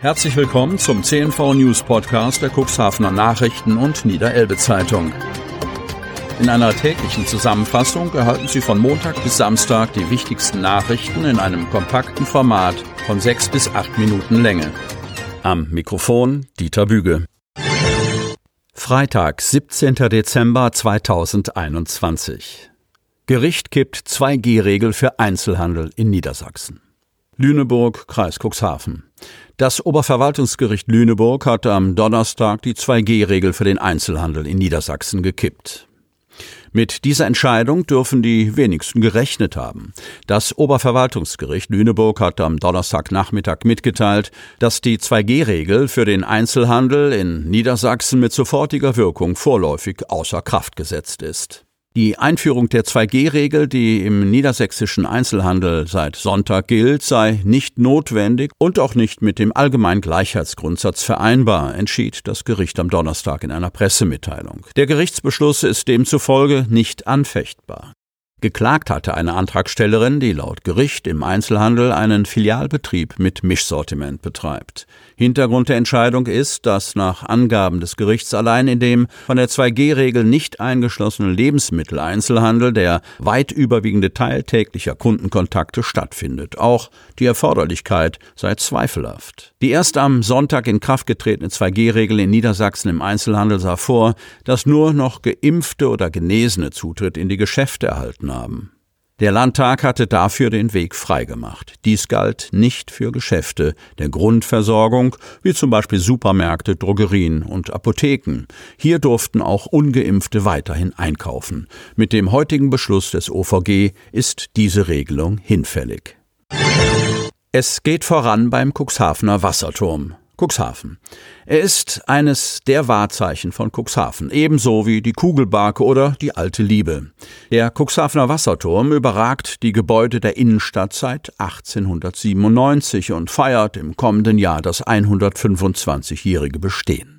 Herzlich willkommen zum CNV News Podcast der Cuxhavener Nachrichten und Niederelbe Zeitung. In einer täglichen Zusammenfassung erhalten Sie von Montag bis Samstag die wichtigsten Nachrichten in einem kompakten Format von sechs bis acht Minuten Länge. Am Mikrofon Dieter Büge. Freitag, 17. Dezember 2021. Gericht kippt 2G-Regel für Einzelhandel in Niedersachsen. Lüneburg, Kreis Cuxhaven. Das Oberverwaltungsgericht Lüneburg hat am Donnerstag die 2G-Regel für den Einzelhandel in Niedersachsen gekippt. Mit dieser Entscheidung dürfen die wenigsten gerechnet haben. Das Oberverwaltungsgericht Lüneburg hat am Donnerstagnachmittag mitgeteilt, dass die 2G-Regel für den Einzelhandel in Niedersachsen mit sofortiger Wirkung vorläufig außer Kraft gesetzt ist. Die Einführung der 2G-Regel, die im niedersächsischen Einzelhandel seit Sonntag gilt, sei nicht notwendig und auch nicht mit dem allgemeinen Gleichheitsgrundsatz vereinbar, entschied das Gericht am Donnerstag in einer Pressemitteilung. Der Gerichtsbeschluss ist demzufolge nicht anfechtbar. Geklagt hatte eine Antragstellerin, die laut Gericht im Einzelhandel einen Filialbetrieb mit Mischsortiment betreibt. Hintergrund der Entscheidung ist, dass nach Angaben des Gerichts allein in dem von der 2G-Regel nicht eingeschlossenen Lebensmitteleinzelhandel der weit überwiegende Teil täglicher Kundenkontakte stattfindet. Auch die Erforderlichkeit sei zweifelhaft. Die erst am Sonntag in Kraft getretene 2G-Regel in Niedersachsen im Einzelhandel sah vor, dass nur noch Geimpfte oder Genesene Zutritt in die Geschäfte erhalten haben. Der Landtag hatte dafür den Weg freigemacht. Dies galt nicht für Geschäfte der Grundversorgung, wie zum Beispiel Supermärkte, Drogerien und Apotheken. Hier durften auch ungeimpfte weiterhin einkaufen. Mit dem heutigen Beschluss des OVG ist diese Regelung hinfällig. Es geht voran beim Cuxhavener Wasserturm. Cuxhaven. Er ist eines der Wahrzeichen von Cuxhaven, ebenso wie die Kugelbarke oder die alte Liebe. Der Cuxhavener Wasserturm überragt die Gebäude der Innenstadt seit 1897 und feiert im kommenden Jahr das 125-jährige Bestehen.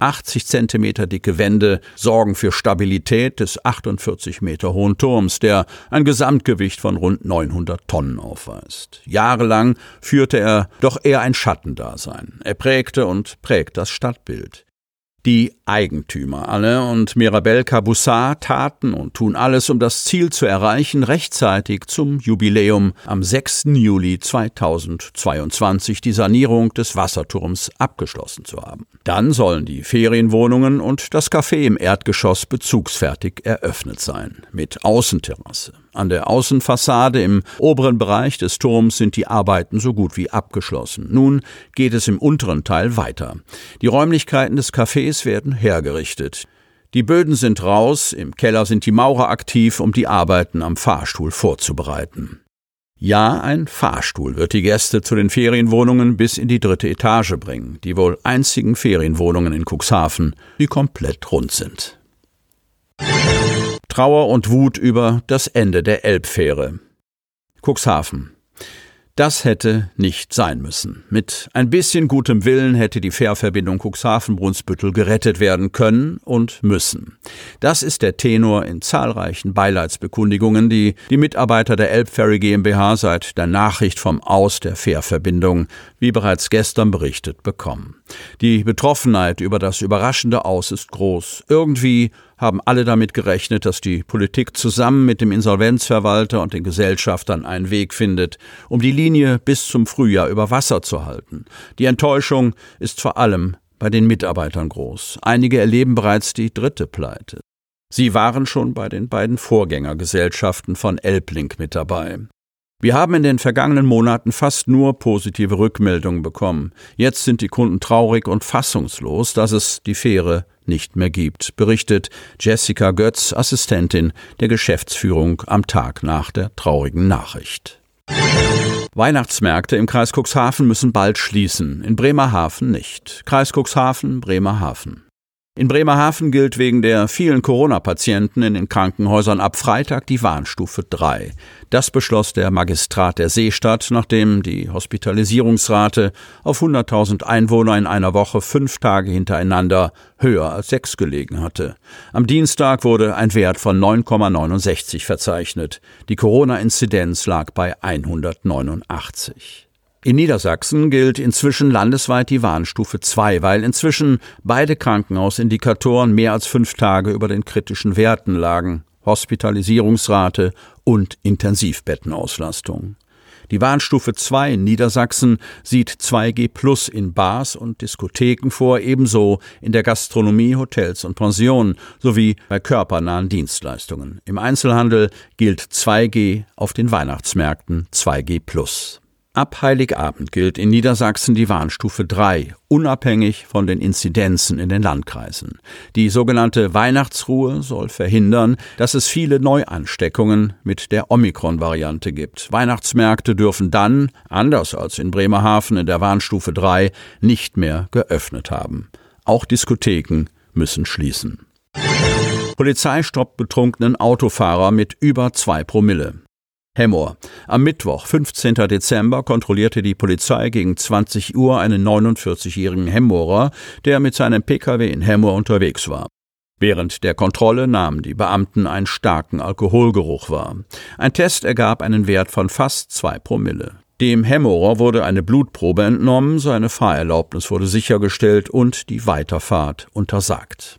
80 Zentimeter dicke Wände sorgen für Stabilität des 48 Meter hohen Turms, der ein Gesamtgewicht von rund 900 Tonnen aufweist. Jahrelang führte er doch eher ein Schattendasein. Er prägte und prägt das Stadtbild. Die Eigentümer alle und Mirabel Caboussat taten und tun alles, um das Ziel zu erreichen, rechtzeitig zum Jubiläum am 6. Juli 2022 die Sanierung des Wasserturms abgeschlossen zu haben. Dann sollen die Ferienwohnungen und das Café im Erdgeschoss bezugsfertig eröffnet sein, mit Außenterrasse. An der Außenfassade im oberen Bereich des Turms sind die Arbeiten so gut wie abgeschlossen. Nun geht es im unteren Teil weiter. Die Räumlichkeiten des Cafés werden hergerichtet. Die Böden sind raus, im Keller sind die Maurer aktiv, um die Arbeiten am Fahrstuhl vorzubereiten. Ja, ein Fahrstuhl wird die Gäste zu den Ferienwohnungen bis in die dritte Etage bringen, die wohl einzigen Ferienwohnungen in Cuxhaven, die komplett rund sind. Trauer und Wut über das Ende der Elbfähre. Cuxhaven. Das hätte nicht sein müssen. Mit ein bisschen gutem Willen hätte die Fährverbindung Cuxhaven-Brunsbüttel gerettet werden können und müssen. Das ist der Tenor in zahlreichen Beileidsbekundigungen, die die Mitarbeiter der Elbferry GmbH seit der Nachricht vom Aus der Fährverbindung, wie bereits gestern berichtet, bekommen. Die Betroffenheit über das überraschende Aus ist groß. Irgendwie haben alle damit gerechnet, dass die Politik zusammen mit dem Insolvenzverwalter und den Gesellschaftern einen Weg findet, um die Linie bis zum Frühjahr über Wasser zu halten. Die Enttäuschung ist vor allem bei den Mitarbeitern groß. Einige erleben bereits die dritte Pleite. Sie waren schon bei den beiden Vorgängergesellschaften von Elblink mit dabei. Wir haben in den vergangenen Monaten fast nur positive Rückmeldungen bekommen. Jetzt sind die Kunden traurig und fassungslos, dass es die Fähre nicht mehr gibt, berichtet Jessica Götz, Assistentin der Geschäftsführung am Tag nach der traurigen Nachricht. Weihnachtsmärkte im Kreis Cuxhaven müssen bald schließen, in Bremerhaven nicht. Kreis Cuxhaven, Bremerhaven. In Bremerhaven gilt wegen der vielen Corona-Patienten in den Krankenhäusern ab Freitag die Warnstufe 3. Das beschloss der Magistrat der Seestadt, nachdem die Hospitalisierungsrate auf 100.000 Einwohner in einer Woche fünf Tage hintereinander höher als sechs gelegen hatte. Am Dienstag wurde ein Wert von 9,69 verzeichnet. Die Corona-Inzidenz lag bei 189. In Niedersachsen gilt inzwischen landesweit die Warnstufe 2, weil inzwischen beide Krankenhausindikatoren mehr als fünf Tage über den kritischen Werten lagen. Hospitalisierungsrate und Intensivbettenauslastung. Die Warnstufe 2 in Niedersachsen sieht 2G Plus in Bars und Diskotheken vor, ebenso in der Gastronomie, Hotels und Pensionen sowie bei körpernahen Dienstleistungen. Im Einzelhandel gilt 2G auf den Weihnachtsmärkten 2G Plus. Ab Heiligabend gilt in Niedersachsen die Warnstufe 3, unabhängig von den Inzidenzen in den Landkreisen. Die sogenannte Weihnachtsruhe soll verhindern, dass es viele Neuansteckungen mit der Omikron-Variante gibt. Weihnachtsmärkte dürfen dann, anders als in Bremerhaven in der Warnstufe 3, nicht mehr geöffnet haben. Auch Diskotheken müssen schließen. Polizei stoppt betrunkenen Autofahrer mit über zwei Promille. Hemmoor. Am Mittwoch, 15. Dezember, kontrollierte die Polizei gegen 20 Uhr einen 49-jährigen Hemmoorer, der mit seinem Pkw in Hemmoor unterwegs war. Während der Kontrolle nahmen die Beamten einen starken Alkoholgeruch wahr. Ein Test ergab einen Wert von fast zwei Promille. Dem Hemmorer wurde eine Blutprobe entnommen, seine Fahrerlaubnis wurde sichergestellt und die Weiterfahrt untersagt.